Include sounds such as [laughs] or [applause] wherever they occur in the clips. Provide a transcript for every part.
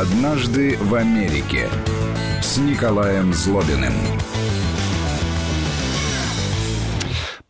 «Однажды в Америке» с Николаем Злобиным.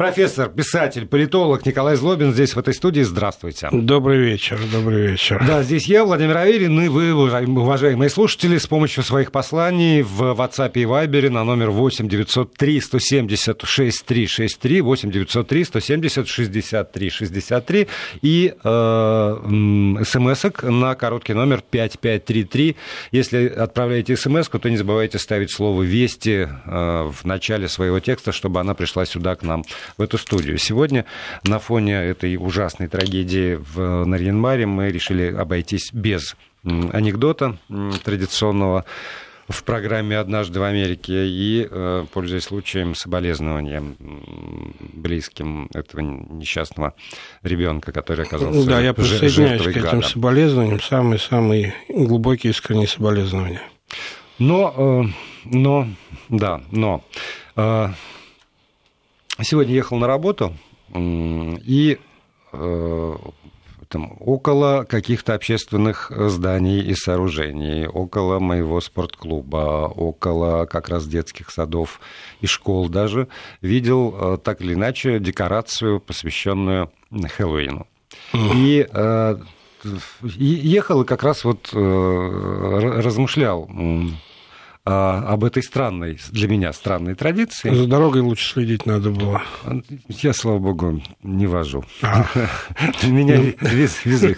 Профессор, писатель, политолог Николай Злобин здесь, в этой студии. Здравствуйте. Добрый вечер, добрый вечер. Да, здесь я, Владимир Аверин, и вы, уважаемые слушатели, с помощью своих посланий в WhatsApp и Viber на номер 8 903 170 6363, 8 903 170 63 63 и э, смс на короткий номер 5533. Если отправляете смс то не забывайте ставить слово «Вести» э, в начале своего текста, чтобы она пришла сюда к нам в эту студию. Сегодня на фоне этой ужасной трагедии в Нарьянмаре мы решили обойтись без анекдота традиционного в программе «Однажды в Америке» и, э, пользуясь случаем, соболезнованием близким этого несчастного ребенка, который оказался Да, я присоединяюсь к этим гада. соболезнованиям, самые-самые глубокие искренние соболезнования. Но, э, но, да, но э, Сегодня ехал на работу и э, там, около каких-то общественных зданий и сооружений, около моего спортклуба, около как раз детских садов и школ даже, видел э, так или иначе декорацию, посвященную Хэллоуину. И э, ехал и как раз вот размышлял а, об этой странной, для меня странной традиции. За дорогой лучше следить надо было. Я, слава богу, не вожу. А. [laughs] Меня ну. везли.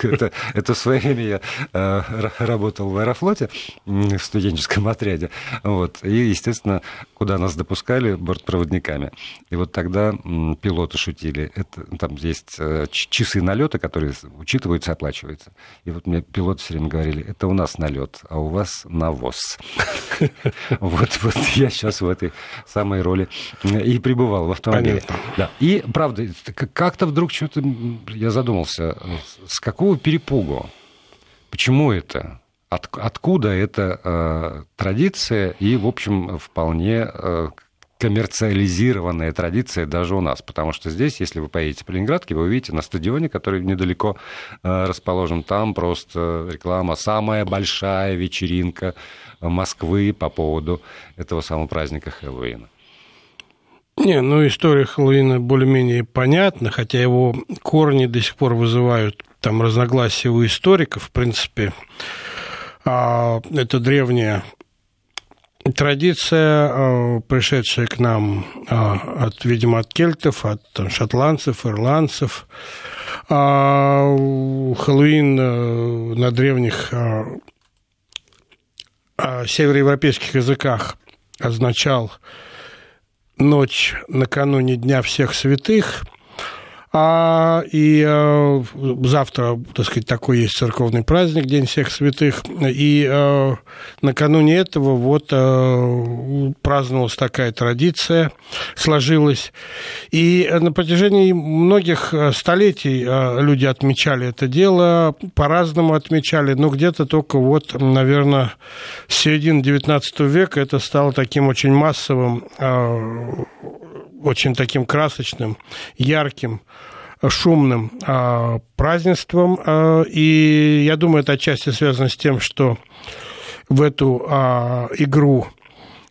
Это, в свое время я э, работал в Аэрофлоте, в студенческом отряде. Вот. И, естественно, куда нас допускали бортпроводниками. И вот тогда пилоты шутили. Это, там есть э, часы налета, которые учитываются, оплачиваются. И вот мне пилоты все время говорили, это у нас налет, а у вас навоз. [laughs] Вот, вот я сейчас в этой самой роли и пребывал в автомобиле. Да. И, правда, как-то вдруг что-то я задумался, с какого перепугу? Почему это? От, откуда эта э, традиция и, в общем, вполне э, коммерциализированная традиция даже у нас, потому что здесь, если вы поедете по Ленинградке, вы увидите на стадионе, который недалеко э, расположен, там просто реклама «Самая большая вечеринка Москвы по поводу этого самого праздника Хэллоуина». Не, ну история Хэллоуина более-менее понятна, хотя его корни до сих пор вызывают там разногласия у историков, в принципе. А, это древняя Традиция, э, пришедшая к нам э, от, видимо, от кельтов, от шотландцев, ирландцев. А, Хэллоуин э, на древних североевропейских языках означал ночь накануне Дня всех святых – а, и а, завтра, так сказать, такой есть церковный праздник, День всех святых. И а, накануне этого вот а, праздновалась такая традиция, сложилась. И на протяжении многих столетий а, люди отмечали это дело, по-разному отмечали, но где-то только вот, наверное, с середины XIX века это стало таким очень массовым а, очень таким красочным, ярким, шумным а, празднеством. А, и я думаю, это отчасти связано с тем, что в эту а, игру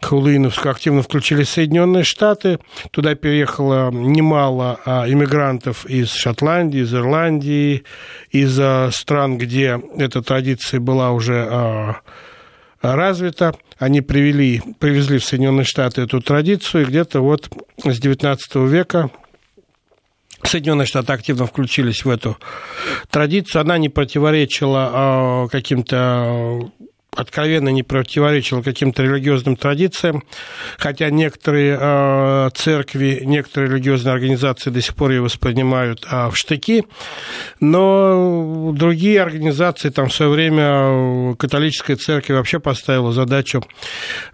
Хэллоуиновскую активно включились Соединенные Штаты. Туда переехало немало иммигрантов из Шотландии, из Ирландии, из стран, где эта традиция была уже развита. Они привели, привезли в Соединенные Штаты эту традицию, и где-то вот с XIX века Соединенные Штаты активно включились в эту традицию. Она не противоречила а, каким-то откровенно не противоречило каким-то религиозным традициям, хотя некоторые э, церкви, некоторые религиозные организации до сих пор ее воспринимают э, в штыки, но другие организации, там в свое время католическая церковь вообще поставила задачу,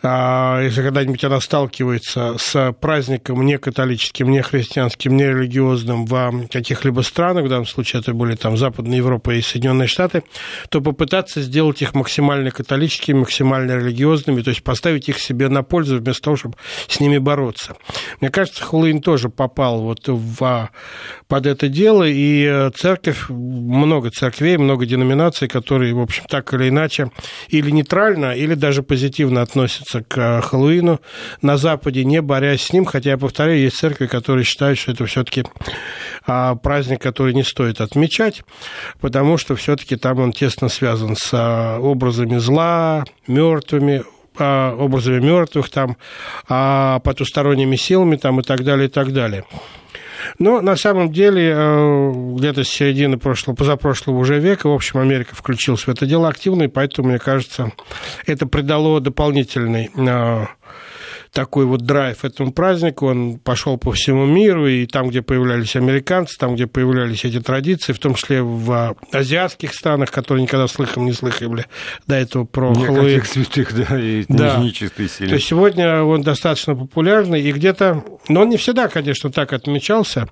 э, если когда-нибудь она сталкивается с праздником не католическим, не христианским, не религиозным в каких-либо странах, в данном случае это были там Западная Европа и Соединенные Штаты, то попытаться сделать их максимально католическими католическими, максимально религиозными, то есть поставить их себе на пользу вместо того, чтобы с ними бороться. Мне кажется, Хэллоуин тоже попал вот в, под это дело, и церковь, много церквей, много деноминаций, которые, в общем, так или иначе, или нейтрально, или даже позитивно относятся к Хэллоуину на Западе, не борясь с ним, хотя, я повторяю, есть церкви, которые считают, что это все-таки а, праздник, который не стоит отмечать, потому что все-таки там он тесно связан с а, образами зла, мертвыми, а, образами мертвых, там, потусторонними силами там, и так далее, и так далее. Но на самом деле э, где-то с середины прошлого, позапрошлого уже века, в общем, Америка включилась в это дело активно, и поэтому, мне кажется, это придало дополнительный э, такой вот драйв этому празднику, он пошел по всему миру, и там, где появлялись американцы, там, где появлялись эти традиции, в том числе в азиатских странах, которые никогда слыхом не слыхали до этого про Хэллоуин. святых, да, и да. нечистой силе. То есть сегодня он достаточно популярный, и где-то, но он не всегда, конечно, так отмечался,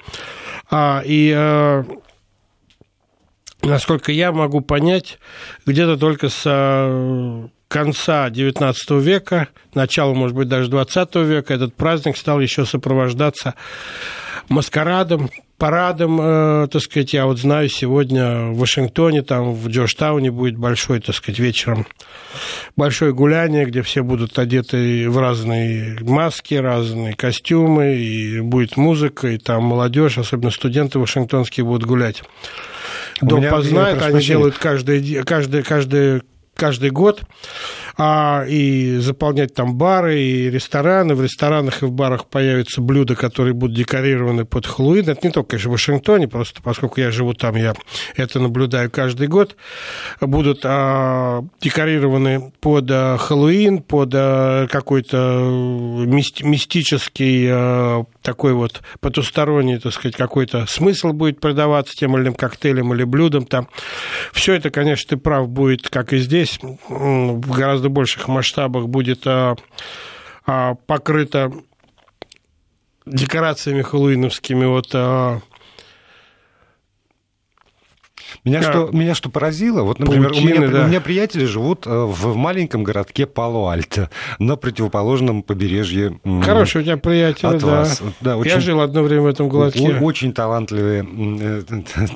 а, и а, насколько я могу понять, где-то только с конца XIX века, начала, может быть, даже XX века этот праздник стал еще сопровождаться маскарадом, парадом, э, так сказать, я вот знаю, сегодня в Вашингтоне, там в Джорджтауне будет большой, так сказать, вечером большое гуляние, где все будут одеты в разные маски, разные костюмы, и будет музыка, и там молодежь, особенно студенты вашингтонские будут гулять. Дом познает, они делают каждый, каждый, каждый каждый год а, и заполнять там бары и рестораны. В ресторанах и в барах появятся блюда, которые будут декорированы под Хэллоуин. Это не только, конечно, в Вашингтоне, просто поскольку я живу там, я это наблюдаю каждый год. Будут а, декорированы под а, Хэллоуин, под а, какой-то мисти- мистический а, такой вот потусторонний, так сказать, какой-то смысл будет продаваться тем или иным коктейлем или блюдом там. Все это, конечно, ты прав, будет, как и здесь, в гораздо больших масштабах будет а, а, покрыто декорациями хэллоуиновскими вот а, меня, да. что, меня что поразило, вот, например, Паутины, у, меня, да. у меня приятели живут э, в маленьком городке Пало-Альто, на противоположном побережье Хороший у тебя приятель, от да. Вас. да очень, Я жил одно время в этом городке. Очень талантливые э,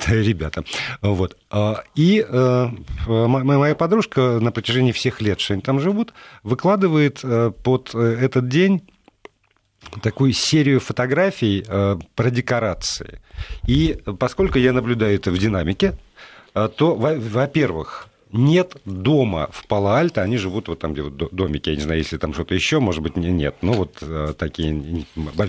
ребята. Вот. А, и э, моя подружка на протяжении всех лет, что они там живут, выкладывает под этот день такую серию фотографий про декорации. И поскольку я наблюдаю это в динамике, то, во-первых, нет дома в Пало-Альто, они живут вот там, где вот домики, я не знаю, если там что-то еще, может быть, нет, ну вот э, такие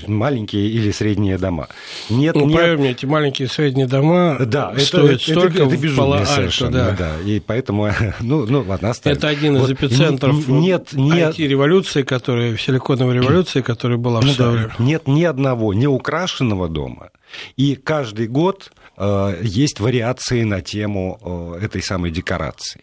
маленькие или средние дома. Нет, ну, нет... поверь мне, эти маленькие средние дома да, стоят это, столько это, это безумие совершенно, да. да. И поэтому, [laughs] ну, ну ладно, оставим. Это один из вот, эпицентров нет, нет, IT-революции, которая, силиконовой революции, которая была в ну, время. Нет ни одного неукрашенного дома, и каждый год Э, есть вариации на тему э, этой самой декорации.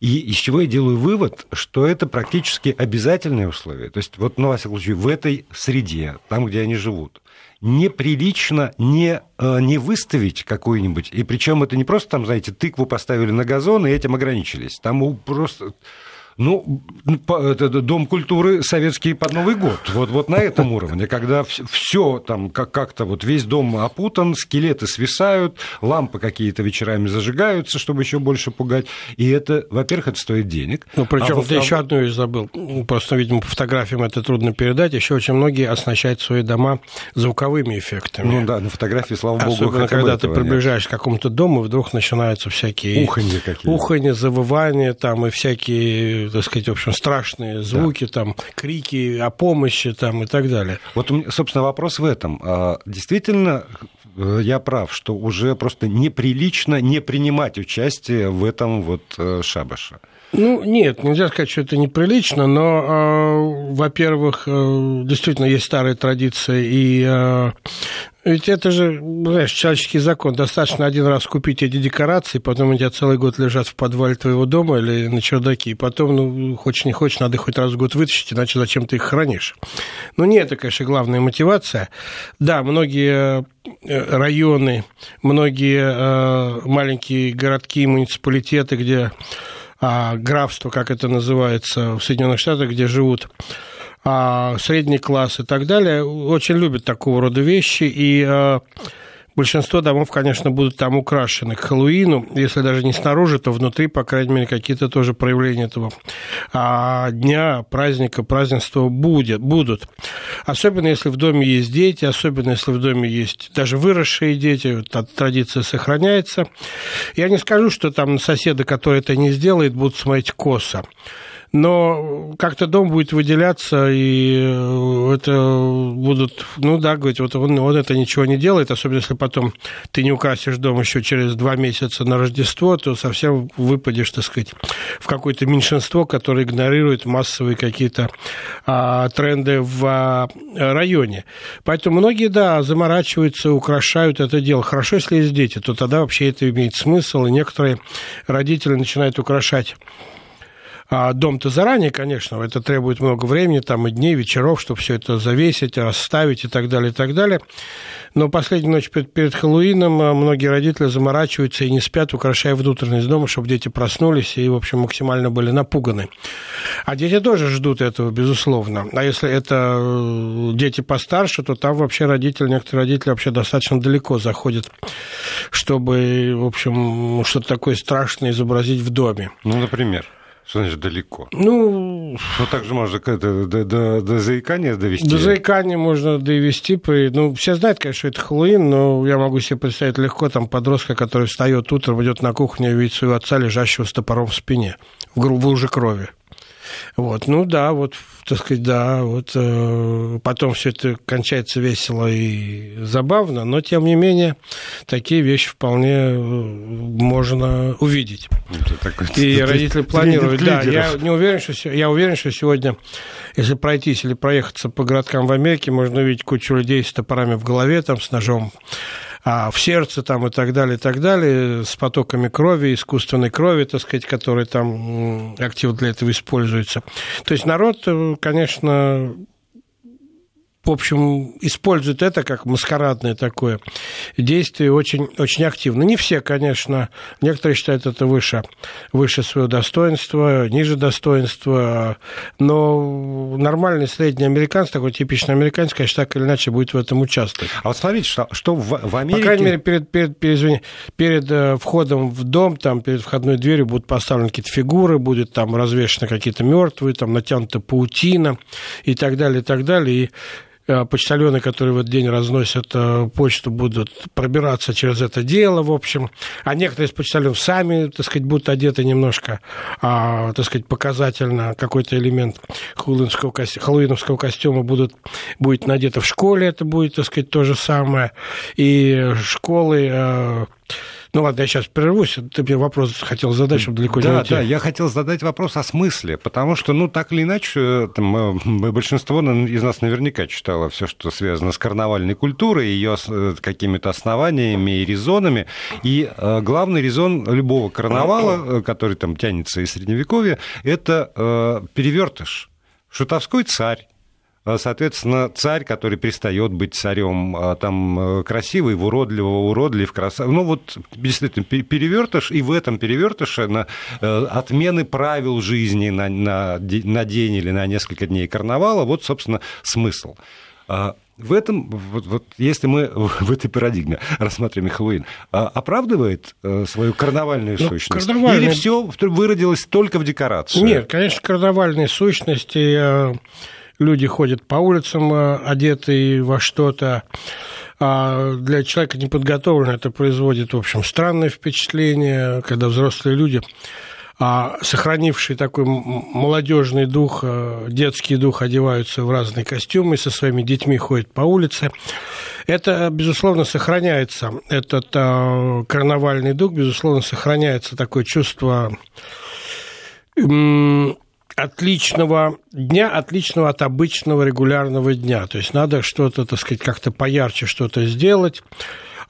И из чего я делаю вывод, что это практически обязательное условие. То есть, вот, ну, во всяком случае, в этой среде, там, где они живут, неприлично не, э, не выставить какую-нибудь, и причем это не просто там, знаете, тыкву поставили на газон и этим ограничились. Там просто ну, Дом культуры советский под Новый год. Вот, вот на этом [laughs] уровне, когда все там как-то вот весь дом опутан, скелеты свисают, лампы какие-то вечерами зажигаются, чтобы еще больше пугать. И это, во-первых, это стоит денег. Ну, причем а ты еще одну вещь забыл. Просто, видимо, по фотографиям это трудно передать. Еще очень многие оснащают свои дома звуковыми эффектами. Ну да, на фотографии, слава богу, Особенно, когда ты приближаешься нет. к какому-то дому, вдруг начинаются всякие... Уханье какие-то. Уханье, завывания там и всякие так сказать, в общем, страшные звуки, да. там, крики о помощи там, и так далее. Вот, собственно, вопрос в этом. А, действительно, э, я прав, что уже просто неприлично не принимать участие в этом вот э, шабаше. Ну, нет, нельзя сказать, что это неприлично, но, э, во-первых, э, действительно есть старая традиция, и э, ведь это же, знаешь, человеческий закон. Достаточно один раз купить эти декорации, потом у тебя целый год лежат в подвале твоего дома или на чердаке, и потом, ну, хочешь не хочешь, надо хоть раз в год вытащить, иначе зачем ты их хранишь. Ну, не это, конечно, главная мотивация. Да, многие э, районы, многие э, маленькие городки, муниципалитеты, где а, графство, как это называется в Соединенных Штатах, где живут а, средний класс и так далее, очень любят такого рода вещи, и а, Большинство домов, конечно, будут там украшены к Хэллоуину, если даже не снаружи, то внутри, по крайней мере, какие-то тоже проявления этого а, дня, праздника, празднества будет, будут. Особенно, если в доме есть дети, особенно, если в доме есть даже выросшие дети, та традиция сохраняется. Я не скажу, что там соседа, который это не сделает, будут смотреть косо но как-то дом будет выделяться, и э, это будут, ну да, говорить, вот он, он это ничего не делает, особенно если потом ты не украсишь дом еще через два месяца на Рождество, то совсем выпадешь, так сказать, в какое-то меньшинство, которое игнорирует массовые какие-то а, тренды в а, районе. Поэтому многие, да, заморачиваются, украшают это дело. Хорошо, если есть дети, то тогда вообще это имеет смысл, и некоторые родители начинают украшать а дом-то заранее, конечно, это требует много времени, там и дней, вечеров, чтобы все это завесить, расставить и так далее, и так далее. Но последнюю ночь перед, перед Хэллоуином а, многие родители заморачиваются и не спят, украшая внутренность дома, чтобы дети проснулись и, в общем, максимально были напуганы. А дети тоже ждут этого, безусловно. А если это э, дети постарше, то там вообще родители, некоторые родители вообще достаточно далеко заходят, чтобы, в общем, что-то такое страшное изобразить в доме. Ну, например? Что значит далеко? Ну, ну так же можно это, до, до, до заикания довести. До заикания можно довести. При... Ну, все знают, конечно, что это Хэллоуин, но я могу себе представить легко там подростка, который встает утром, идет на кухню и видит своего отца, лежащего с топором в спине, в, в луже крови. Вот, ну да, вот, так сказать, да, вот э, потом все это кончается весело и забавно, но тем не менее такие вещи вполне э, можно увидеть. И родители планируют. Да, я не уверен, что я уверен, что сегодня, если пройтись или проехаться по городкам в Америке, можно увидеть кучу людей с топорами в голове, там, с ножом а в сердце там и так далее, и так далее, с потоками крови, искусственной крови, так сказать, которая там активно для этого используется. То есть народ, э, конечно, в общем, используют это как маскарадное такое действие очень, очень активно. Не все, конечно. Некоторые считают это выше, выше своего достоинства, ниже достоинства. Но нормальный средний американец, такой типичный американец, конечно, так или иначе будет в этом участвовать. А вот смотрите, что, что в, в Америке... По крайней мере, перед, перед, перед, извини, перед э, входом в дом, там, перед входной дверью будут поставлены какие-то фигуры, будет там развешаны какие-то мертвые, там натянута паутина и так далее, и так далее. И почтальоны, которые в этот день разносят э, почту, будут пробираться через это дело, в общем. А некоторые из почтальонов сами, так сказать, будут одеты немножко, а, так сказать, показательно. Какой-то элемент хэллоуиновского костюма будут, будет надето в школе, это будет, так сказать, то же самое. И школы э, ну ладно, я сейчас прервусь. Ты мне вопрос хотел задать, чтобы далеко да, не уйти. Да, я хотел задать вопрос о смысле, потому что, ну, так или иначе, там, большинство из нас наверняка читало все, что связано с карнавальной культурой, ее э, какими-то основаниями и резонами. И э, главный резон любого карнавала, э, который там тянется из Средневековья, это перевертыш. Шутовской царь, соответственно, царь, который перестает быть царем, а, там э, красивый, в уродливого, уродлив, красавый. Ну вот действительно перевертыш, и в этом перевертыше на э, отмены правил жизни на, на, на день или на несколько дней карнавала, вот, собственно, смысл. А, в этом, вот, вот если мы в этой парадигме рассматриваем Хэллоуин, оправдывает э, свою карнавальную ну, сущность? Карнавальная... Или все выродилось только в декорацию? Нет, конечно, карнавальные сущности люди ходят по улицам э, одетые во что-то. А для человека неподготовленного это производит, в общем, странное впечатление, когда взрослые люди а сохранившие такой молодежный дух, э, детский дух, одеваются в разные костюмы, со своими детьми ходят по улице. Это, безусловно, сохраняется. Этот э, карнавальный дух, безусловно, сохраняется такое чувство отличного дня, отличного от обычного регулярного дня. То есть надо что-то, так сказать, как-то поярче что-то сделать.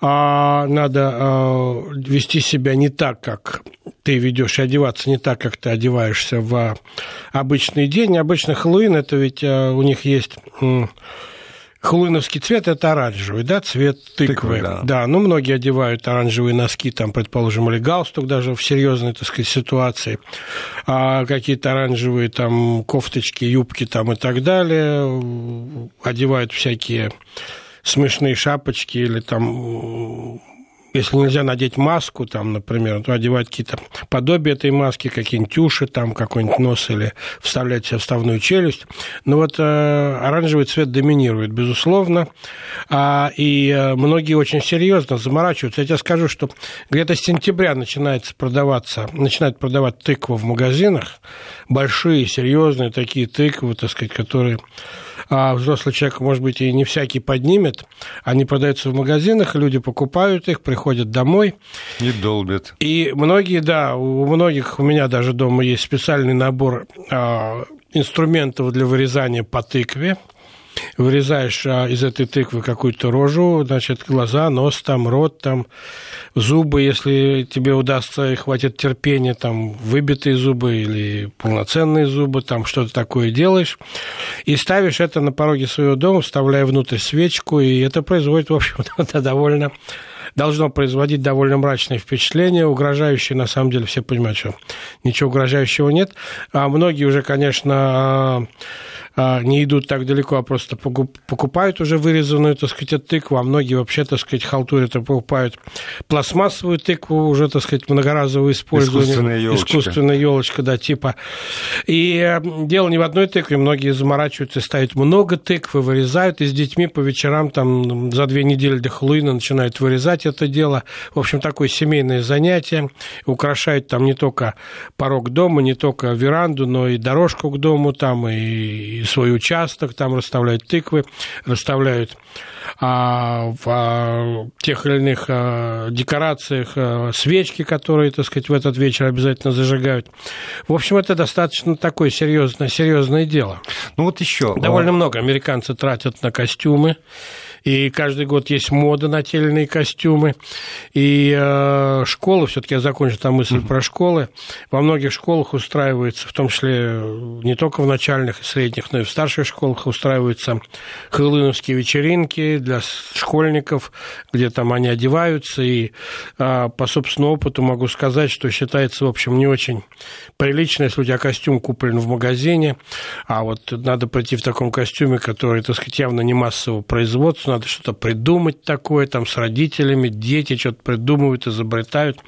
А надо а, вести себя не так, как ты ведешь, и одеваться не так, как ты одеваешься в обычный день. Обычно Хэллоуин, это ведь а, у них есть Хлыновский цвет – это оранжевый, да, цвет тыквы. тыквы да. да, ну, многие одевают оранжевые носки, там, предположим, или галстук даже в серьезной, так сказать, ситуации, а какие-то оранжевые там кофточки, юбки там и так далее, одевают всякие смешные шапочки или там если нельзя надеть маску, там, например, то одевать какие-то подобия этой маски, какие-нибудь уши, там, какой-нибудь нос или вставлять себе вставную челюсть. Но вот э, оранжевый цвет доминирует, безусловно. А, и э, многие очень серьезно заморачиваются. Я тебе скажу, что где-то с сентября начинается продаваться, начинают продавать тыкву в магазинах. Большие, серьезные такие тыквы, так сказать, которые а взрослый человек, может быть, и не всякий поднимет. Они продаются в магазинах, люди покупают их, приходят домой. И долбят. И многие, да, у многих, у меня даже дома есть специальный набор а, инструментов для вырезания по тыкве вырезаешь а, из этой тыквы какую-то рожу, значит, глаза, нос там, рот там, зубы, если тебе удастся и хватит терпения, там, выбитые зубы или полноценные зубы, там, что-то такое делаешь, и ставишь это на пороге своего дома, вставляя внутрь свечку, и это производит, в общем-то, [laughs] довольно должно производить довольно мрачное впечатление, угрожающее, на самом деле, все понимают, что ничего угрожающего нет. А многие уже, конечно, а, не идут так далеко, а просто покупают уже вырезанную, так сказать, тыкву, а многие вообще, так сказать, халтурят и покупают пластмассовую тыкву, уже, так сказать, многоразовую использование. Искусственная елочка. Искусственная елочка, да, типа. И э, дело не в одной тыкве, многие заморачиваются, ставят много тыквы, вырезают, и с детьми по вечерам там за две недели до Хэллоуина начинают вырезать это дело. В общем, такое семейное занятие. Украшают там не только порог дома, не только веранду, но и дорожку к дому там, и свой участок, там расставляют тыквы, расставляют а, в а, тех или иных а, декорациях а, свечки, которые, так сказать, в этот вечер обязательно зажигают. В общем, это достаточно такое серьезное, серьезное дело. Ну вот еще. Довольно а... много американцы тратят на костюмы и каждый год есть мода на тельные костюмы, и э, школы, все-таки я закончу там мысль mm-hmm. про школы, во многих школах устраиваются, в том числе не только в начальных и средних, но и в старших школах устраиваются хэллоуиновские вечеринки для школьников, где там они одеваются, и э, по собственному опыту могу сказать, что считается, в общем, не очень прилично, если у тебя костюм куплен в магазине, а вот надо прийти в таком костюме, который, так сказать, явно не массового производства, надо что-то придумать такое, там с родителями, дети что-то придумывают, изобретают.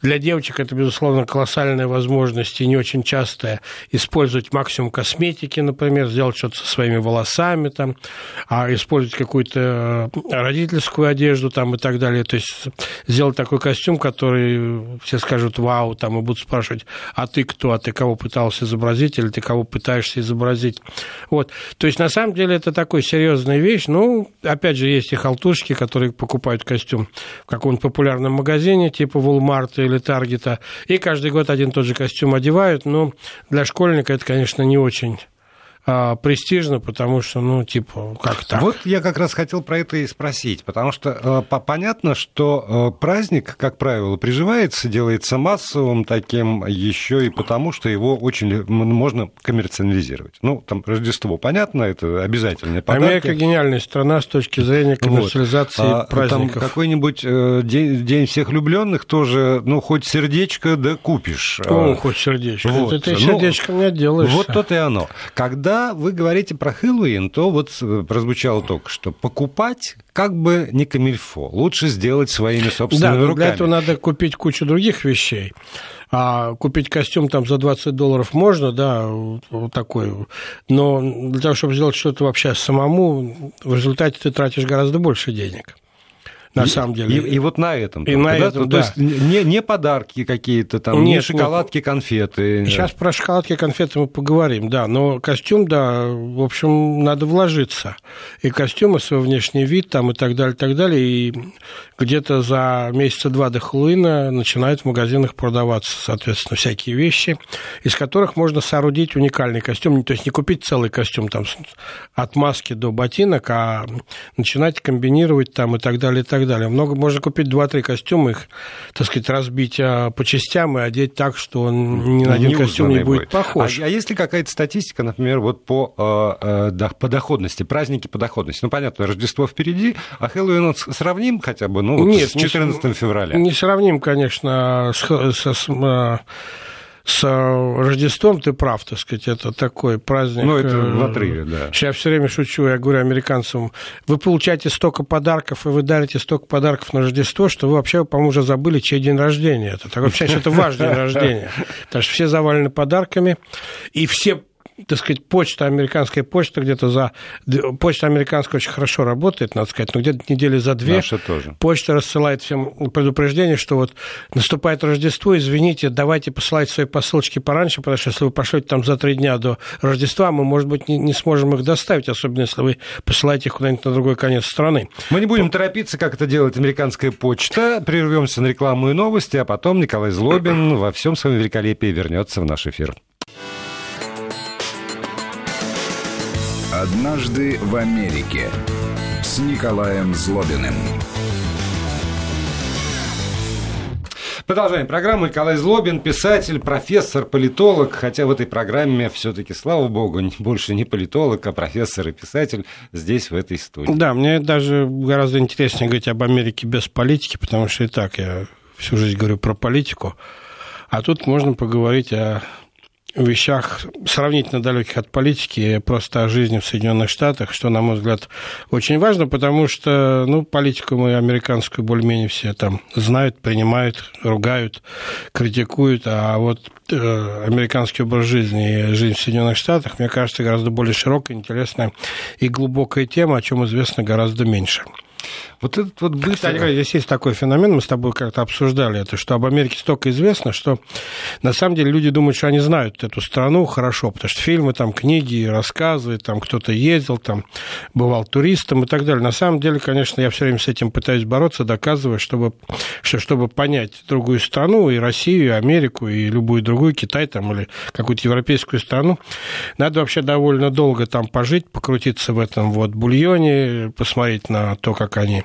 Для девочек это, безусловно, колоссальная возможность и не очень частая использовать максимум косметики, например, сделать что-то со своими волосами, там, а использовать какую-то э, родительскую одежду там, и так далее. То есть сделать такой костюм, который все скажут «Вау!» там, и будут спрашивать «А ты кто? А ты кого пытался изобразить? Или ты кого пытаешься изобразить?» Вот. То есть, на самом деле, это такая серьезная вещь. Ну, опять же, есть и халтурщики, которые покупают костюм в каком-нибудь популярном магазине, типа Walmart или Таргета, и каждый год один и тот же костюм одевают, но для школьника это, конечно, не очень а, престижно, потому что, ну, типа, как так? Вот я как раз хотел про это и спросить, потому что э, понятно, что э, праздник, как правило, приживается, делается массовым таким еще и потому, что его очень можно коммерциализировать. Ну, там Рождество, понятно, это обязательно. Подарки. Америка гениальная страна с точки зрения коммерциализации вот. а, праздников. Там какой-нибудь э, день, день всех влюбленных тоже, ну, хоть сердечко, да купишь. Ну, хоть сердечко. Вот. Это ты сердечко ну, не отделаешься. Вот то-то и оно. Когда когда вы говорите про Хэллоуин, то вот э, прозвучало только что, покупать как бы не камильфо, лучше сделать своими собственными да, руками. для этого надо купить кучу других вещей. А купить костюм там за 20 долларов можно, да, вот такой. Но для того, чтобы сделать что-то вообще самому, в результате ты тратишь гораздо больше денег на самом деле. И, и вот на этом. И на да? этом, То есть не, не подарки какие-то там, нет, не шоколадки, нет. конфеты. Сейчас да. про шоколадки, конфеты мы поговорим, да. Но костюм, да, в общем, надо вложиться. И костюм, и свой внешний вид там и так далее, и так далее. И где-то за месяца два до Хэллоуина начинают в магазинах продаваться, соответственно, всякие вещи, из которых можно соорудить уникальный костюм. То есть не купить целый костюм там от маски до ботинок, а начинать комбинировать там и так далее, и так так далее. Много можно купить 2-3 костюма, их, так сказать, разбить а, по частям и одеть так, что он ни на один костюм не будет, будет похож. А, а есть ли какая-то статистика, например, вот по, э, э, по доходности, праздники по доходности? Ну, понятно, Рождество впереди, а Хэллоуин сравним хотя бы, ну, вот Нет, с 14 не, февраля? Не сравним, конечно, с, с, с с Рождеством ты прав, так сказать, это такой праздник. Ну, это в отрыве, да. Я все время шучу, я говорю американцам, вы получаете столько подарков, и вы дарите столько подарков на Рождество, что вы вообще, по-моему, уже забыли, чей день рождения это. Так вообще, это ваш день рождения. [laughs] Потому что все завалены подарками, и все так сказать, почта, американская почта где-то за... Почта американская очень хорошо работает, надо сказать, но где-то недели за две Наша тоже. почта рассылает всем предупреждение, что вот наступает Рождество, извините, давайте посылать свои посылочки пораньше, потому что если вы пошлете там за три дня до Рождества, мы, может быть, не, не сможем их доставить, особенно если вы посылаете их куда-нибудь на другой конец страны. Мы не будем торопиться, как это делает американская почта. Прервемся на рекламу и новости, а потом Николай Злобин [clears throat] во всем своем великолепии вернется в наш эфир. «Однажды в Америке» с Николаем Злобиным. Продолжаем программу. Николай Злобин, писатель, профессор, политолог. Хотя в этой программе все-таки, слава богу, больше не политолог, а профессор и писатель здесь, в этой студии. Да, мне даже гораздо интереснее говорить об Америке без политики, потому что и так я всю жизнь говорю про политику. А тут можно поговорить о вещах сравнительно далеких от политики, просто о жизни в Соединенных Штатах, что, на мой взгляд, очень важно, потому что, ну, политику мы американскую более-менее все там знают, принимают, ругают, критикуют, а вот э, американский образ жизни и жизнь в Соединенных Штатах, мне кажется, гораздо более широкая, интересная и глубокая тема, о чем известно гораздо меньше. Вот этот вот быстро... Кстати, здесь есть такой феномен, мы с тобой как-то обсуждали это, что об Америке столько известно, что на самом деле люди думают, что они знают эту страну хорошо, потому что фильмы, там, книги, рассказы, там кто-то ездил, там, бывал туристом и так далее. На самом деле, конечно, я все время с этим пытаюсь бороться, доказывая, чтобы, что чтобы понять другую страну, и Россию, и Америку, и любую другую, Китай там, или какую-то европейскую страну, надо вообще довольно долго там пожить, покрутиться в этом вот бульоне, посмотреть на то, как они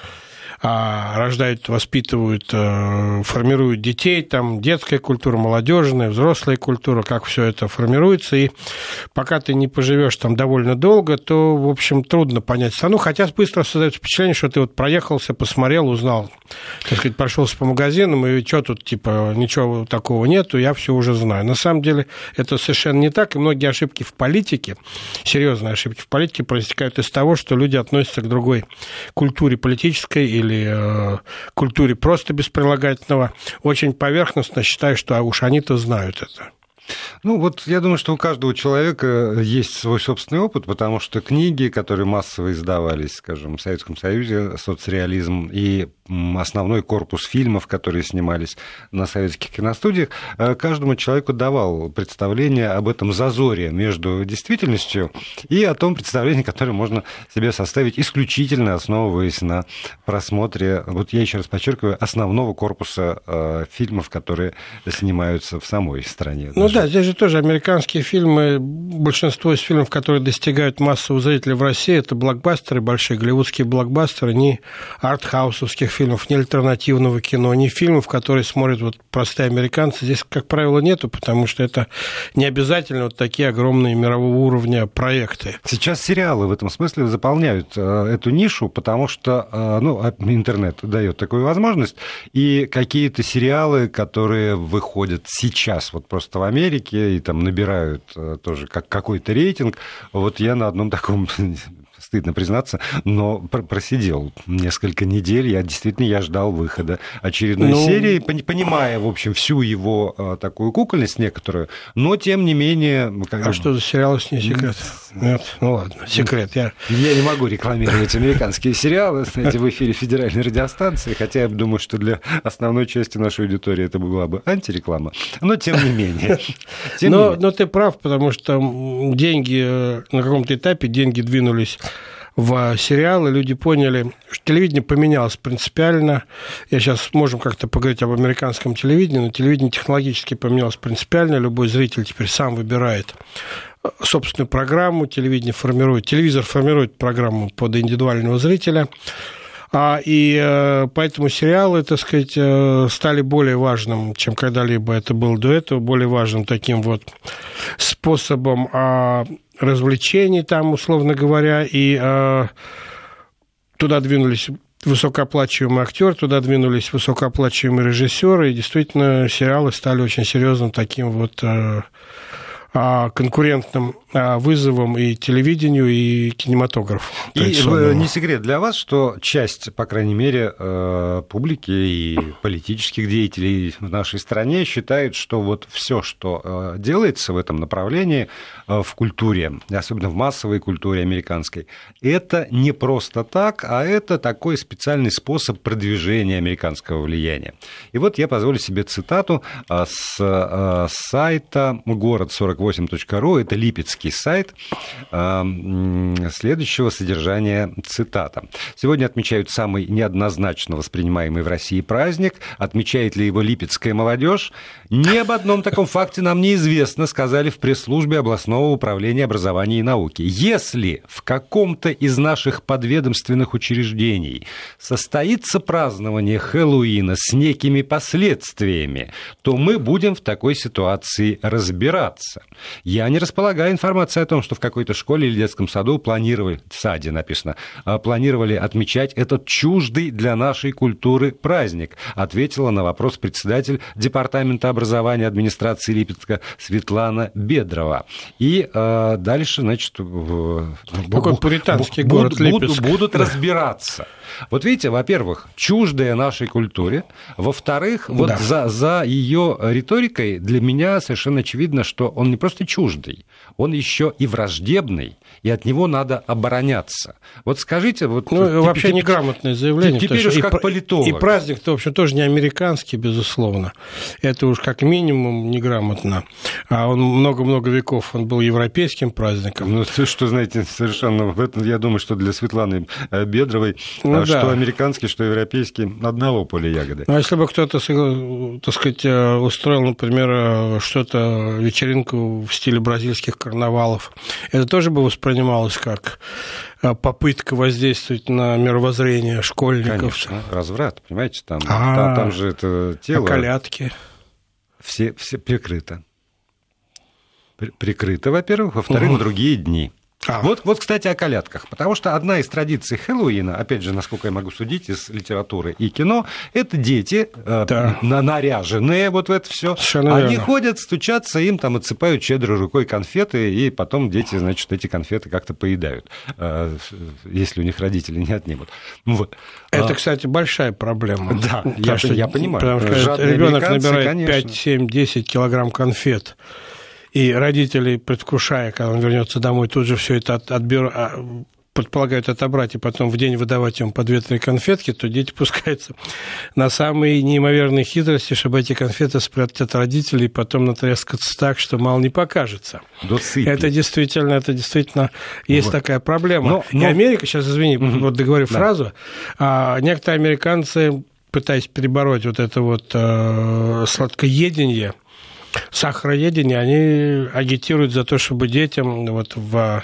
рождают, воспитывают, э, формируют детей, там детская культура, молодежная, взрослая культура, как все это формируется. И пока ты не поживешь там довольно долго, то, в общем, трудно понять страну. Хотя быстро создается впечатление, что ты вот проехался, посмотрел, узнал, так сказать, прошелся по магазинам, и что тут, типа, ничего такого нету, я все уже знаю. На самом деле это совершенно не так, и многие ошибки в политике, серьезные ошибки в политике проистекают из того, что люди относятся к другой культуре политической или или э, культуре просто без прилагательного, очень поверхностно считаю, что а уж они-то знают это. Ну, вот я думаю, что у каждого человека есть свой собственный опыт, потому что книги, которые массово издавались, скажем, в Советском Союзе, соцреализм и основной корпус фильмов, которые снимались на советских киностудиях, э, каждому человеку давал представление об этом зазоре между действительностью и о том представлении, которое можно себе составить исключительно основываясь на просмотре, вот я еще раз подчеркиваю, основного корпуса э, фильмов, которые снимаются в самой стране. Ну даже. да, здесь же тоже американские фильмы, большинство из фильмов, которые достигают массового зрителя в России, это блокбастеры, большие голливудские блокбастеры, не артхаусовских фильмов, ни альтернативного кино, ни фильмов, которые смотрят вот простые американцы. Здесь, как правило, нету, потому что это не обязательно вот такие огромные мирового уровня проекты. Сейчас сериалы в этом смысле заполняют э, эту нишу, потому что э, ну, а, интернет дает такую возможность, и какие-то сериалы, которые выходят сейчас вот просто в Америке и там набирают э, тоже как какой-то рейтинг, вот я на одном таком [laughs] стыдно признаться, но просидел несколько недель. Я действительно я ждал выхода очередной ну... серии, понимая, в общем, всю его а, такую кукольность некоторую, но тем не менее... Как... А что за сериал, с ней секрет? Нет, ну ладно, секрет. Я... я не могу рекламировать американские сериалы, знаете, в эфире федеральной радиостанции, хотя я думаю, что для основной части нашей аудитории это была бы антиреклама, но тем не менее. Тем но, не менее. но ты прав, потому что деньги э, на каком-то этапе деньги двинулись в сериалы, люди поняли, что телевидение поменялось принципиально. Я сейчас можем как-то поговорить об американском телевидении, но телевидение технологически поменялось принципиально. Любой зритель теперь сам выбирает собственную программу, телевидение формирует, телевизор формирует программу под индивидуального зрителя. А, и э, поэтому сериалы, так сказать, э, стали более важным, чем когда-либо это было до этого, более важным таким вот способом а, развлечений там, условно говоря, и а, туда двинулись высокооплачиваемый актер, туда двинулись высокооплачиваемые режиссеры, и действительно сериалы стали очень серьезным таким вот э, конкурентным а, вызовом и телевидению, и кинематографу. И не секрет для вас, что часть, по крайней мере, э, публики и политических деятелей в нашей стране считает, что вот все, что э, делается в этом направлении э, в культуре, особенно в массовой культуре американской, это не просто так, а это такой специальный способ продвижения американского влияния. И вот я позволю себе цитату с сайта город 40 48.ru, это липецкий сайт, следующего содержания цитата. Сегодня отмечают самый неоднозначно воспринимаемый в России праздник. Отмечает ли его липецкая молодежь? Ни об одном таком факте нам неизвестно, сказали в пресс-службе областного управления образования и науки. Если в каком-то из наших подведомственных учреждений состоится празднование Хэллоуина с некими последствиями, то мы будем в такой ситуации разбираться. Я не располагаю информацией о том, что в какой-то школе или детском саду планировали, в саде написано, а, планировали отмечать этот чуждый для нашей культуры праздник, ответила на вопрос председатель Департамента образования администрации Липецка Светлана Бедрова. И э, дальше, значит, Какой пуританский город Липецк. будут разбираться. Вот видите, во-первых, чуждая нашей культуре, во-вторых, вот да. за, за ее риторикой для меня совершенно очевидно, что он не просто чуждый, он еще и враждебный, и от него надо обороняться. Вот скажите... Вот, ну, теперь, вообще неграмотное заявление. Теперь уж как и, политолог. И праздник-то, в общем, тоже не американский, безусловно. Это уж как минимум неграмотно. А он много-много веков, он был европейским праздником. Ну, [laughs] что, знаете, совершенно... Я думаю, что для Светланы э, Бедровой, ну, что да. американский, что европейский, одного поля ягоды. Ну, а если бы кто-то, так сказать, э, устроил, например, э, что-то, вечеринку в стиле бразильских карнавалов, это тоже бы воспринималось как э, попытка воздействовать на мировоззрение школьников. Конечно, разврат, понимаете, там, а, там, там же это тело... А колядки? Все, все прикрыто. Прикрыто, во-первых, во-вторых, угу. другие дни. А. Вот, вот, кстати, о колядках. Потому что одна из традиций Хэллоуина, опять же, насколько я могу судить из литературы и кино, это дети э, да. э, наряженные, вот в это все. Они ходят, стучатся, им там отсыпают щедрой рукой конфеты, и потом дети, значит, эти конфеты как-то поедают, э, если у них родители не отнимут. Вот. Это, кстати, большая проблема. [laughs] Да, я, что, я понимаю. Потому что ребенок набирает конечно. 5, 7, 10 килограмм конфет и родители, предвкушая, когда он вернется домой, тут же все это отберут, а, предполагают отобрать и потом в день выдавать ему по две-три конфетки, то дети [laughs] пускаются на самые неимоверные хитрости, чтобы эти конфеты спрятать от родителей и потом натрескаться так, что мало не покажется. Это действительно, это действительно есть вот. такая проблема. Но, но... И Америка, сейчас, извини, угу. вот договорю да. фразу, а, некоторые американцы пытаясь перебороть вот это вот э, сладкоедение, сахароедение, они агитируют за то, чтобы детям вот в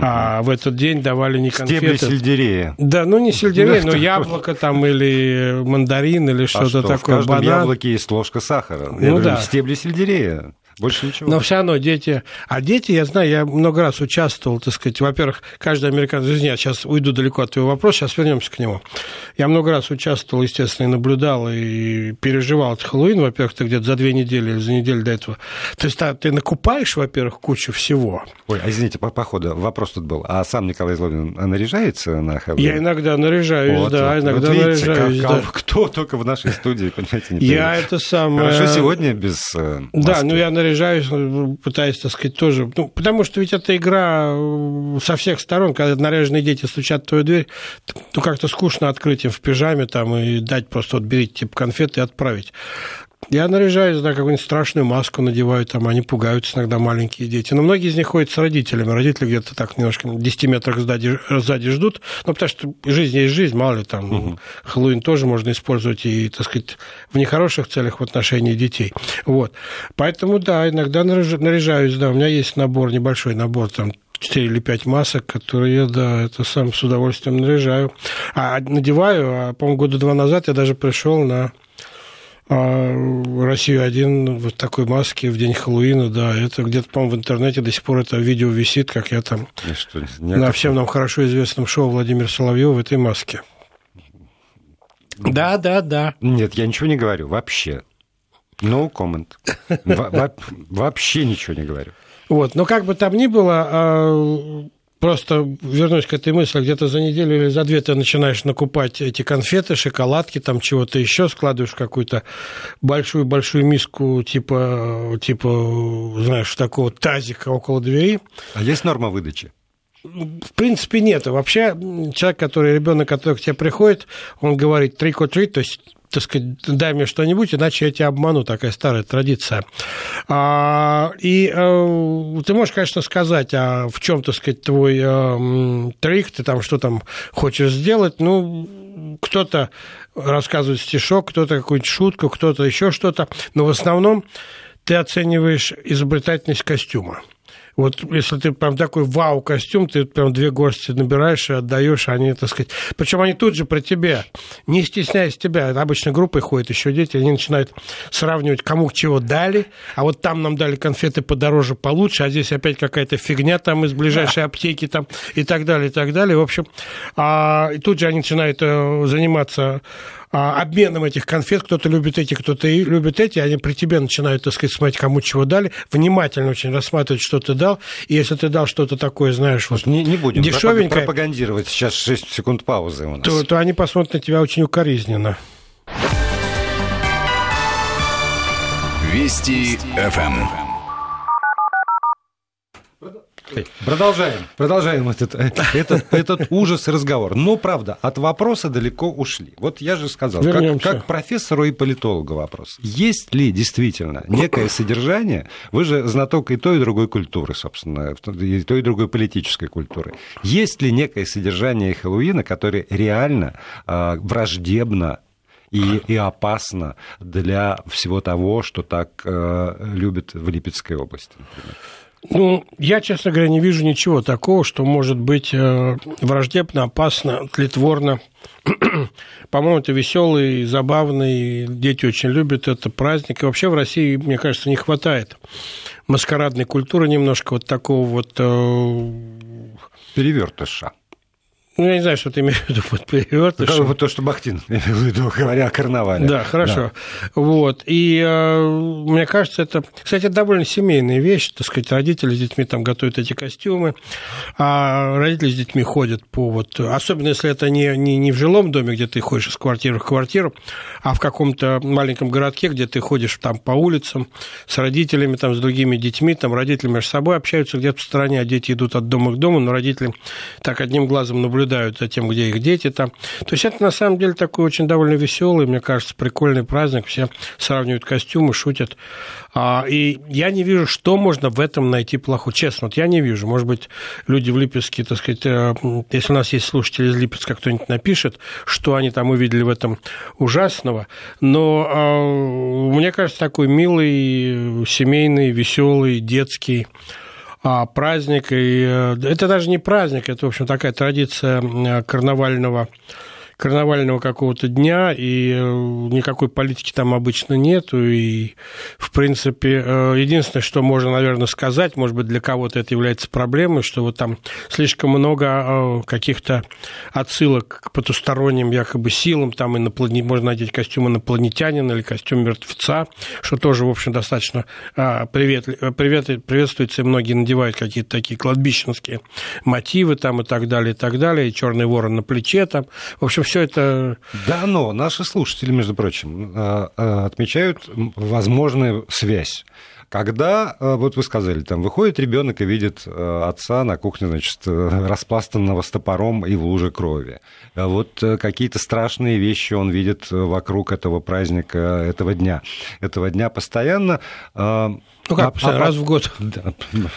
а в этот день давали не конфеты. Стебли сельдерея. Да, ну не сельдерей, но яблоко там или мандарин или что-то а что, такое. В каждом банан. яблоке есть ложка сахара. Ну, говорю, да. Стебли сельдерея. Больше ничего. Но все равно дети... А дети, я знаю, я много раз участвовал, так сказать, во-первых, каждый американец... Извини, я сейчас уйду далеко от твоего вопроса, сейчас вернемся к нему. Я много раз участвовал, естественно, и наблюдал, и переживал этот Хэллоуин. Во-первых, ты где-то за две недели или за неделю до этого. То есть ты накупаешь, во-первых, кучу всего. Ой, а извините, по, по ходу вопрос тут был. А сам Николай Злобин наряжается на Хэллоуин? Я иногда наряжаюсь, вот, да, вот, иногда вот видите, наряжаюсь. Как, да. Кто только в нашей студии, понимаете, не Я это сам... Хорошо сегодня без э, маски. Да, ну я наряжаюсь, пытаясь, так сказать, тоже... Ну, потому что ведь это игра э, со всех сторон, когда наряженные дети стучат в твою дверь, ну, как-то скучно открыть им в пижаме там и дать просто вот берите типа конфеты и отправить. Я наряжаюсь, да, какую-нибудь страшную маску надеваю, там они пугаются иногда маленькие дети. Но многие из них ходят с родителями. Родители где-то так немножко на 10 метрах сзади, сзади ждут. Ну, потому что жизнь есть жизнь, мало ли там. Угу. Хэллоуин тоже можно использовать и, так сказать, в нехороших целях в отношении детей. Вот. Поэтому, да, иногда наряжаюсь, да, у меня есть набор, небольшой набор там 4 или 5 масок, которые я, да, это сам с удовольствием наряжаю. А надеваю, а, по-моему, года два назад я даже пришел на а, Россию один в такой маске в день Хэллоуина, да, это где-то, по-моему, в интернете до сих пор это видео висит, как я там что, на всем нам хорошо известном шоу Владимир Соловьев в этой маске. Да, да, да. Нет, я ничего не говорю, вообще. No comment. Вообще ничего не говорю. Вот, но как бы там ни было, а, просто вернусь к этой мысли, где-то за неделю или за две ты начинаешь накупать эти конфеты, шоколадки, там чего-то еще, складываешь какую-то большую-большую миску, типа, типа, знаешь, такого тазика около двери. А есть норма выдачи? В принципе, нет. Вообще, человек, который, ребенок, который к тебе приходит, он говорит trick or treat, то есть так сказать, дай мне что-нибудь, иначе я тебя обману, такая старая традиция. А, и а, ты можешь, конечно, сказать, а в чем, так сказать, твой а, трик, ты там что там хочешь сделать, ну, кто-то рассказывает стишок, кто-то какую-нибудь шутку, кто-то еще что-то, но в основном ты оцениваешь изобретательность костюма. Вот если ты прям такой вау-костюм, ты прям две горсти набираешь и отдаешь, они, так сказать... Причем они тут же про тебя, не стесняясь тебя. Это обычно группой ходят еще дети, они начинают сравнивать, кому чего дали, а вот там нам дали конфеты подороже, получше, а здесь опять какая-то фигня там из ближайшей аптеки там и так далее, и так далее. В общем, а, и тут же они начинают э, заниматься обменом этих конфет. Кто-то любит эти, кто-то любит эти. Они при тебе начинают, так сказать, смотреть, кому чего дали. Внимательно очень рассматривать, что ты дал. И если ты дал что-то такое, знаешь, вот не, не будем дешевенькое... пропагандировать. Сейчас 6 секунд паузы у нас. То, то они посмотрят на тебя очень укоризненно. Вести ФМ. Продолжаем, продолжаем этот, этот, этот ужас и разговор. Но, правда, от вопроса далеко ушли. Вот я же сказал, как, как профессору и политологу вопрос. Есть ли действительно некое содержание, вы же знаток и той, и другой культуры, собственно, и той, и другой политической культуры. Есть ли некое содержание Хэллоуина, которое реально э, враждебно и, и опасно для всего того, что так э, любят в Липецкой области, например? Ну, я, честно говоря, не вижу ничего такого, что может быть э, враждебно, опасно, тлетворно. [clears throat] По-моему, это веселый, забавный, дети очень любят это праздник. И вообще в России, мне кажется, не хватает маскарадной культуры немножко вот такого вот... Э, Перевертыша. Ну, я не знаю, что ты имеешь в виду под перевертышем. Вот то, что Бахтин имел в виду, говоря о карнавале. Да, хорошо. Да. Вот. И э, мне кажется, это, кстати, довольно семейная вещь. Так сказать, родители с детьми там готовят эти костюмы, а родители с детьми ходят по вот... Особенно, если это не, не, не в жилом доме, где ты ходишь из квартиры в квартиру, а в каком-то маленьком городке, где ты ходишь там по улицам с родителями, там, с другими детьми, там родители между собой общаются где-то в стороне, а дети идут от дома к дому, но родители так одним глазом наблюдают наблюдают за тем, где их дети там. То есть это на самом деле такой очень довольно веселый, мне кажется, прикольный праздник. Все сравнивают костюмы, шутят. А, и я не вижу, что можно в этом найти плохого. Честно, вот я не вижу. Может быть, люди в Липецке, так сказать, э, если у нас есть слушатели из Липецка, кто-нибудь напишет, что они там увидели в этом ужасного. Но а, мне кажется, такой милый, семейный, веселый, детский праздник. И э, это даже не праздник, это, в общем, такая традиция э, карнавального карнавального какого-то дня, и э, никакой политики там обычно нету, и, в принципе, э, единственное, что можно, наверное, сказать, может быть, для кого-то это является проблемой, что вот там слишком много э, каких-то отсылок к потусторонним якобы силам, там инопланет... можно надеть костюм инопланетянина или костюм мертвеца, что тоже, в общем, достаточно привет... Привет... приветствуется, и многие надевают какие-то такие кладбищенские мотивы там и так далее, и так далее, и черный ворон на плече там. В общем, все это... Да, но наши слушатели, между прочим, э, э, отмечают возможную связь. Когда, э, вот вы сказали, там выходит ребенок и видит отца на кухне, значит, распластанного с топором и в луже крови. Вот какие-то страшные вещи он видит вокруг этого праздника, этого дня. Этого дня постоянно. Ну как, а, а раз в год. Да, [laughs]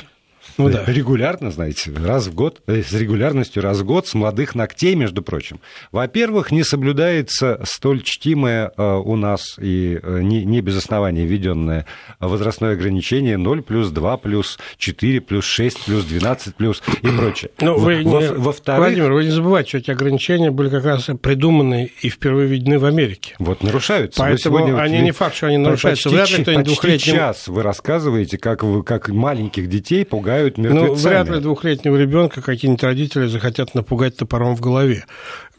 Ну, да. Регулярно, знаете, раз в год, э, с регулярностью раз в год, с молодых ногтей, между прочим. Во-первых, не соблюдается столь чтимое э, у нас и э, не, не без основания введенное возрастное ограничение 0 плюс 2 плюс 4 плюс 6 плюс 12 плюс и прочее. Ну, вы, во, во-вторых... Владимир, вы не забывайте, что эти ограничения были как раз придуманы и впервые введены в Америке. Вот нарушаются. Поэтому сегодня, они не факт, что они нарушаются. Почти, Вряд ли кто-нибудь двухлетним... вы рассказываете, как, вы, как маленьких детей пугают мертвецами. Ну, вряд ли двухлетнего ребенка какие-нибудь родители захотят напугать топором в голове.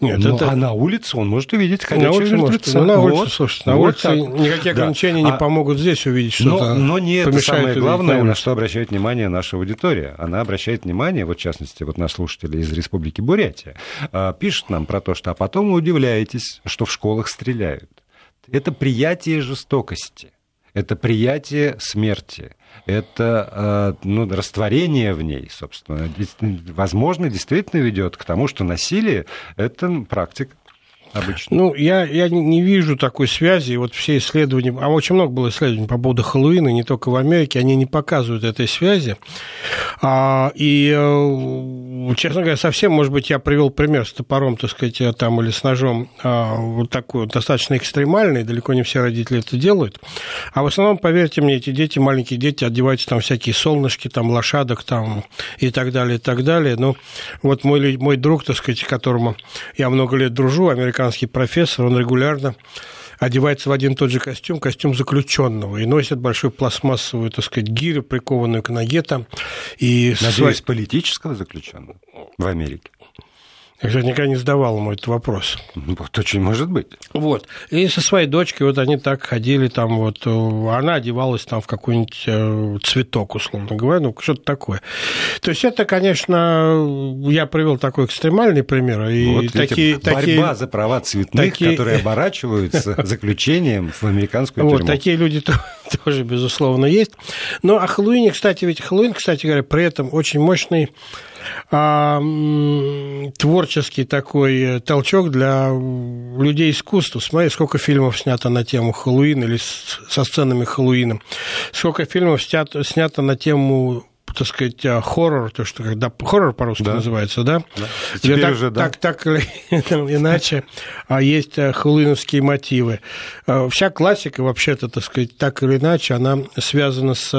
Нет, ну, это... А на улице он может увидеть ходячего на улице мертвеца. Может, ну, на улице, вот. слушайте, на вот улице так. никакие ограничения да. не а... помогут здесь увидеть что-то. Но, но не это самое главное, на, на что обращает внимание наша аудитория. Она обращает внимание, вот в частности, вот наш слушатель из Республики Бурятия, а, пишет нам про то, что а потом вы удивляетесь, что в школах стреляют. Это приятие жестокости это приятие смерти, это э, ну, растворение в ней, собственно. Возможно, действительно ведет к тому, что насилие – это практика обычно? Ну, я, я не вижу такой связи. Вот все исследования, а очень много было исследований по поводу Хэллоуина, не только в Америке, они не показывают этой связи. А, и, э, честно говоря, совсем, может быть, я привел пример с топором, так сказать, там, или с ножом, а, вот такой достаточно экстремальный, далеко не все родители это делают. А в основном, поверьте мне, эти дети, маленькие дети, одеваются там всякие солнышки, там, лошадок, там, и так далее, и так далее. Но вот мой, мой друг, так сказать, которому я много лет дружу, американский профессор, он регулярно одевается в один и тот же костюм, костюм заключенного, и носит большую пластмассовую, так сказать, гирю, прикованную к ноге там. И Надеюсь, свой... политического заключенного в Америке? Я, кстати, никогда не задавал ему этот вопрос. Вот очень может быть. Вот. И со своей дочкой вот они так ходили, там вот, э, она одевалась там в какой-нибудь э, цветок, условно говоря, ну, что-то такое. То есть это, конечно, я привел такой экстремальный пример. И вот такие, борьба такие, за права цветных, такие... которые оборачиваются [laughs] заключением в американскую тюрьму. Вот, такие люди [laughs] тоже, безусловно, есть. Но о Хэллоуине, кстати, ведь Хэллоуин, кстати говоря, при этом очень мощный а, творческий такой толчок для людей искусства. Смотри, сколько фильмов снято на тему Хэллоуина или со сценами Хэллоуина. Сколько фильмов снято, снято на тему так сказать, а, хоррор, то, что когда хоррор по-русски да. называется, да? да. Теперь так, уже, да. Так, так или [laughs] иначе, а есть а, хэллоуиновские мотивы. Вся классика, вообще-то, так сказать, так или иначе, она связана с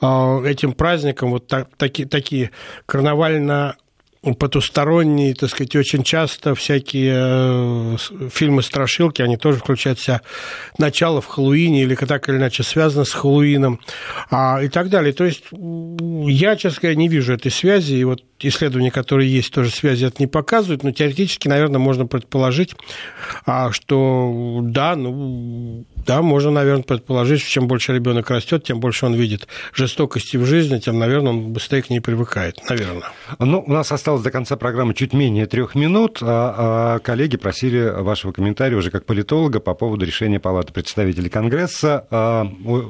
а, этим праздником вот так, такие, такие карнавально потусторонние, так сказать, очень часто всякие э, фильмы-страшилки, они тоже включают в себя начало в Хэллоуине или так или иначе связано с Хэллоуином а, и так далее. То есть я, честно говоря, не вижу этой связи, и вот исследования, которые есть, тоже связи это не показывают, но теоретически, наверное, можно предположить, а, что да, ну, да, можно, наверное, предположить, что чем больше ребенок растет, тем больше он видит жестокости в жизни, тем, наверное, он быстрее к ней привыкает, наверное. Ну, у нас осталось до конца программы чуть менее трех минут, а, а коллеги просили вашего комментария уже как политолога по поводу решения Палаты представителей Конгресса. А,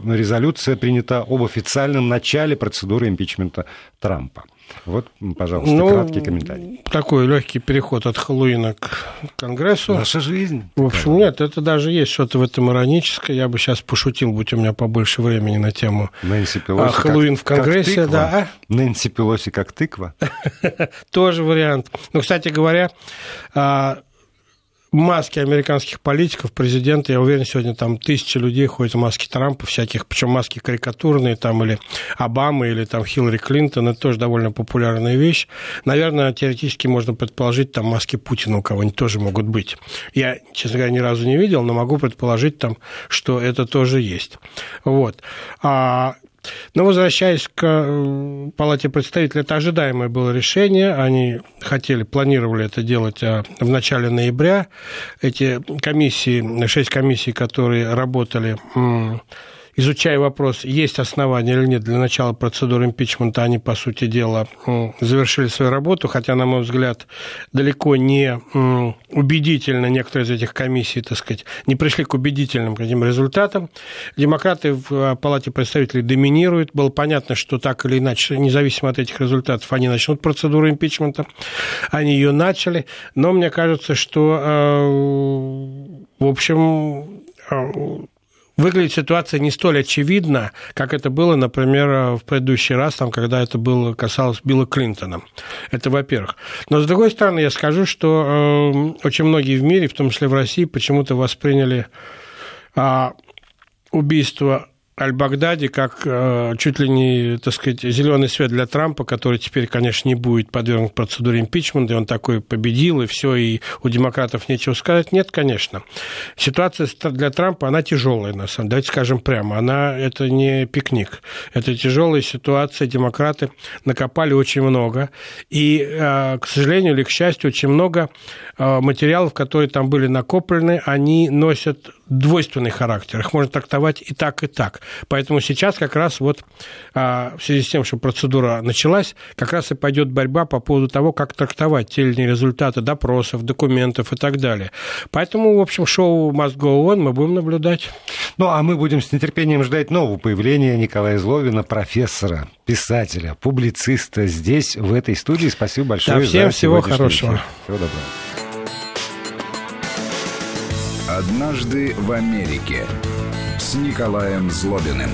резолюция принята об официальном начале процедуры импичмента Трампа. Вот, пожалуйста, ну, краткий комментарий. Такой легкий переход от Хэллоуина к Конгрессу. Наша жизнь. В общем, такая. нет, это даже есть что-то в этом ироническое. Я бы сейчас пошутил, будь у меня побольше времени на тему Нэнси Пелоси а, Хэллоуин как, в Конгрессе. Как да. А? Нэнси Пелоси как тыква. [laughs] Тоже вариант. Ну, кстати говоря, а, маски американских политиков, президента, я уверен, сегодня там тысячи людей ходят в маске Трампа всяких, причем маски карикатурные, там, или Обамы, или там Хиллари Клинтон, это тоже довольно популярная вещь. Наверное, теоретически можно предположить, там маски Путина у кого-нибудь тоже могут быть. Я, честно говоря, ни разу не видел, но могу предположить там, что это тоже есть. Вот. А но возвращаясь к э, Палате представителей, это ожидаемое было решение. Они хотели, планировали это делать а, в начале ноября. Эти комиссии, шесть комиссий, которые работали изучая вопрос, есть основания или нет для начала процедуры импичмента, они, по сути дела, завершили свою работу, хотя, на мой взгляд, далеко не убедительно некоторые из этих комиссий, так сказать, не пришли к убедительным каким результатам. Демократы в э, Палате представителей доминируют. Было понятно, что так или иначе, независимо от этих результатов, они начнут процедуру импичмента. Они ее начали. Но мне кажется, что, э, в общем, э, выглядит ситуация не столь очевидна, как это было, например, в предыдущий раз, там, когда это было, касалось Билла Клинтона. Это во-первых. Но, с другой стороны, я скажу, что э, очень многие в мире, в том числе в России, почему-то восприняли э, убийство Аль-Багдади как э, чуть ли не, так сказать, зеленый свет для Трампа, который теперь, конечно, не будет подвергнут процедуре импичмента, и он такой победил, и все, и у демократов нечего сказать. Нет, конечно. Ситуация для Трампа, она тяжелая, на самом деле. Давайте скажем прямо, она, это не пикник. Это тяжелая ситуация, демократы накопали очень много, и, э, к сожалению или к счастью, очень много э, материалов, которые там были накоплены, они носят двойственный характер. Их можно трактовать и так, и так. Поэтому сейчас как раз вот а, в связи с тем, что процедура началась, как раз и пойдет борьба по поводу того, как трактовать те или иные результаты допросов, документов и так далее. Поэтому, в общем, шоу Must Go On мы будем наблюдать. Ну, а мы будем с нетерпением ждать нового появления Николая Зловина, профессора, писателя, публициста здесь, в этой студии. Спасибо большое. Да, всем всего хорошего. Эфир. Всего доброго. Однажды в Америке с Николаем Злобиным.